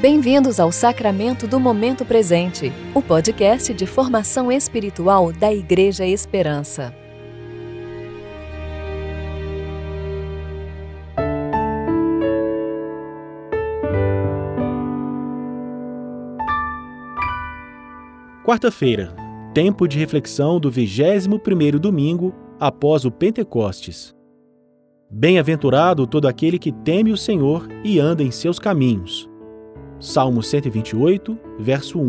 Bem-vindos ao Sacramento do Momento Presente, o podcast de formação espiritual da Igreja Esperança. Quarta-feira, tempo de reflexão do 21º domingo após o Pentecostes. Bem-aventurado todo aquele que teme o Senhor e anda em seus caminhos. Salmo 128, verso 1.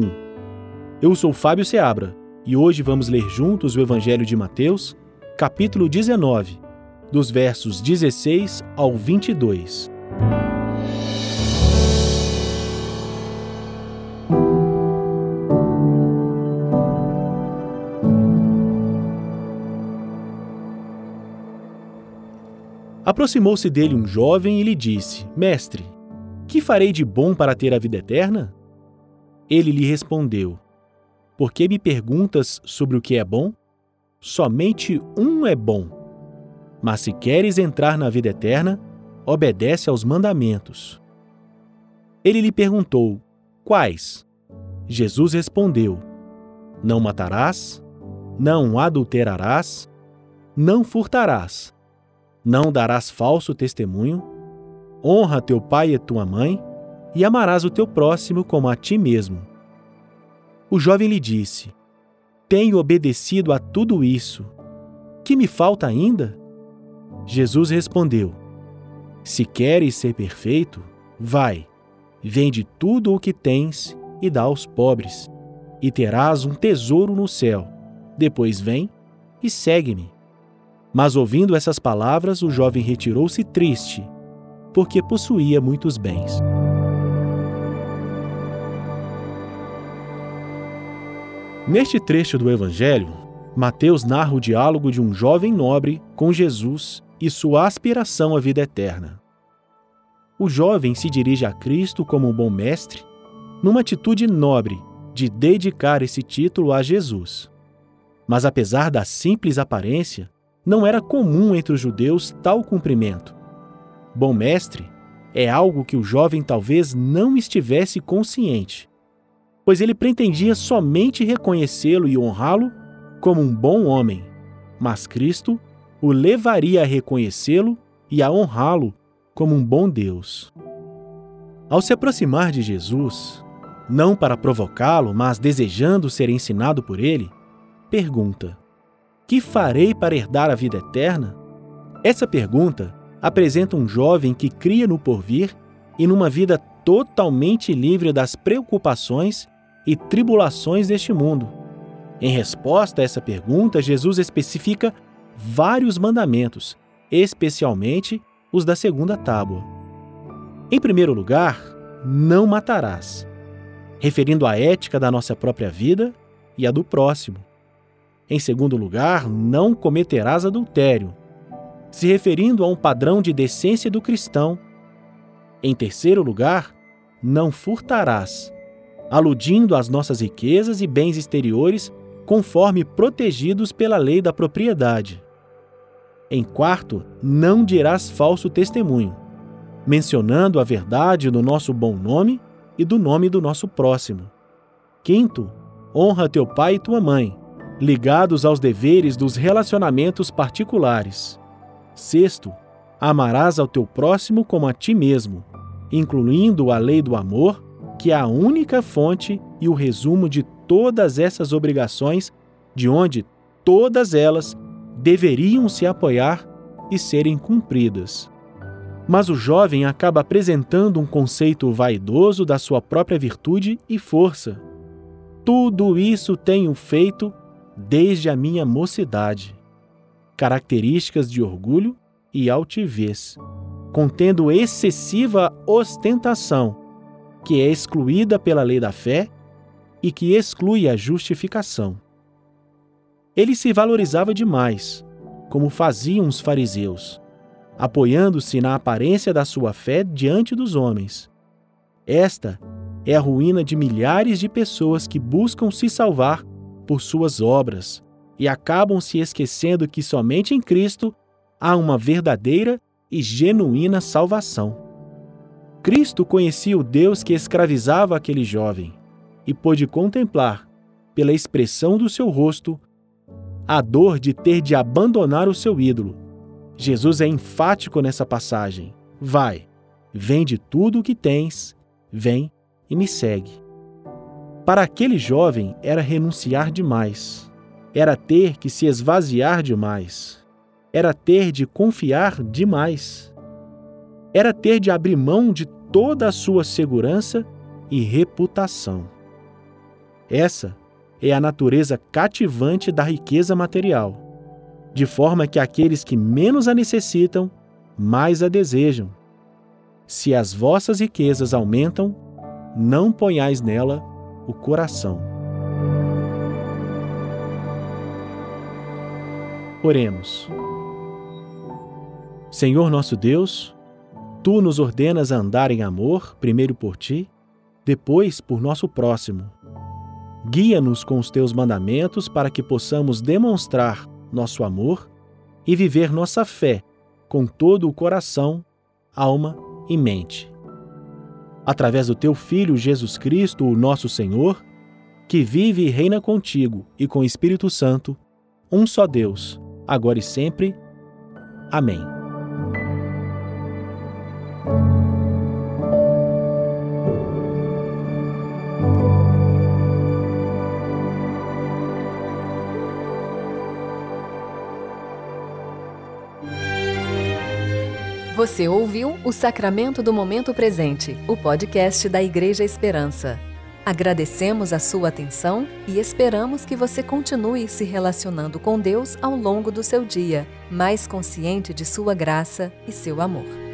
Eu sou Fábio Seabra e hoje vamos ler juntos o Evangelho de Mateus, capítulo 19, dos versos 16 ao 22. Aproximou-se dele um jovem e lhe disse: Mestre, que farei de bom para ter a vida eterna? Ele lhe respondeu: Por que me perguntas sobre o que é bom? Somente um é bom. Mas se queres entrar na vida eterna, obedece aos mandamentos. Ele lhe perguntou: Quais? Jesus respondeu: Não matarás, não adulterarás, não furtarás, não darás falso testemunho Honra teu pai e tua mãe, e amarás o teu próximo como a ti mesmo. O jovem lhe disse: Tenho obedecido a tudo isso. Que me falta ainda? Jesus respondeu: Se queres ser perfeito, vai, vende tudo o que tens e dá aos pobres, e terás um tesouro no céu. Depois vem e segue-me. Mas ouvindo essas palavras, o jovem retirou-se triste porque possuía muitos bens. Neste trecho do Evangelho, Mateus narra o diálogo de um jovem nobre com Jesus e sua aspiração à vida eterna. O jovem se dirige a Cristo como um bom mestre, numa atitude nobre de dedicar esse título a Jesus. Mas apesar da simples aparência, não era comum entre os judeus tal cumprimento. Bom mestre é algo que o jovem talvez não estivesse consciente, pois ele pretendia somente reconhecê-lo e honrá-lo como um bom homem, mas Cristo o levaria a reconhecê-lo e a honrá-lo como um bom Deus. Ao se aproximar de Jesus, não para provocá-lo, mas desejando ser ensinado por ele, pergunta: Que farei para herdar a vida eterna? Essa pergunta apresenta um jovem que cria no porvir e numa vida totalmente livre das preocupações e tribulações deste mundo. Em resposta a essa pergunta, Jesus especifica vários mandamentos, especialmente os da segunda tábua. Em primeiro lugar, não matarás, referindo à ética da nossa própria vida e a do próximo. Em segundo lugar, não cometerás adultério, se referindo a um padrão de decência do cristão. Em terceiro lugar, não furtarás, aludindo às nossas riquezas e bens exteriores conforme protegidos pela lei da propriedade. Em quarto, não dirás falso testemunho, mencionando a verdade do nosso bom nome e do nome do nosso próximo. Quinto, honra teu pai e tua mãe, ligados aos deveres dos relacionamentos particulares. Sexto, amarás ao teu próximo como a ti mesmo, incluindo a lei do amor, que é a única fonte e o resumo de todas essas obrigações, de onde todas elas deveriam se apoiar e serem cumpridas. Mas o jovem acaba apresentando um conceito vaidoso da sua própria virtude e força. Tudo isso tenho feito desde a minha mocidade características de orgulho e altivez, contendo excessiva ostentação, que é excluída pela lei da fé e que exclui a justificação. Ele se valorizava demais, como faziam os fariseus, apoiando-se na aparência da sua fé diante dos homens. Esta é a ruína de milhares de pessoas que buscam se salvar por suas obras, e acabam se esquecendo que somente em Cristo há uma verdadeira e genuína salvação. Cristo conhecia o Deus que escravizava aquele jovem e pôde contemplar, pela expressão do seu rosto, a dor de ter de abandonar o seu ídolo. Jesus é enfático nessa passagem. Vai, vende tudo o que tens, vem e me segue. Para aquele jovem era renunciar demais, era ter que se esvaziar demais, era ter de confiar demais, era ter de abrir mão de toda a sua segurança e reputação. Essa é a natureza cativante da riqueza material, de forma que aqueles que menos a necessitam, mais a desejam. Se as vossas riquezas aumentam, não ponhais nela o coração. Oremos. Senhor nosso Deus, tu nos ordenas a andar em amor, primeiro por ti, depois por nosso próximo. Guia-nos com os teus mandamentos para que possamos demonstrar nosso amor e viver nossa fé com todo o coração, alma e mente. Através do teu Filho Jesus Cristo, o nosso Senhor, que vive e reina contigo e com o Espírito Santo, um só Deus, agora e sempre. Amém. Você ouviu o Sacramento do Momento Presente, o podcast da Igreja Esperança. Agradecemos a sua atenção e esperamos que você continue se relacionando com Deus ao longo do seu dia, mais consciente de sua graça e seu amor.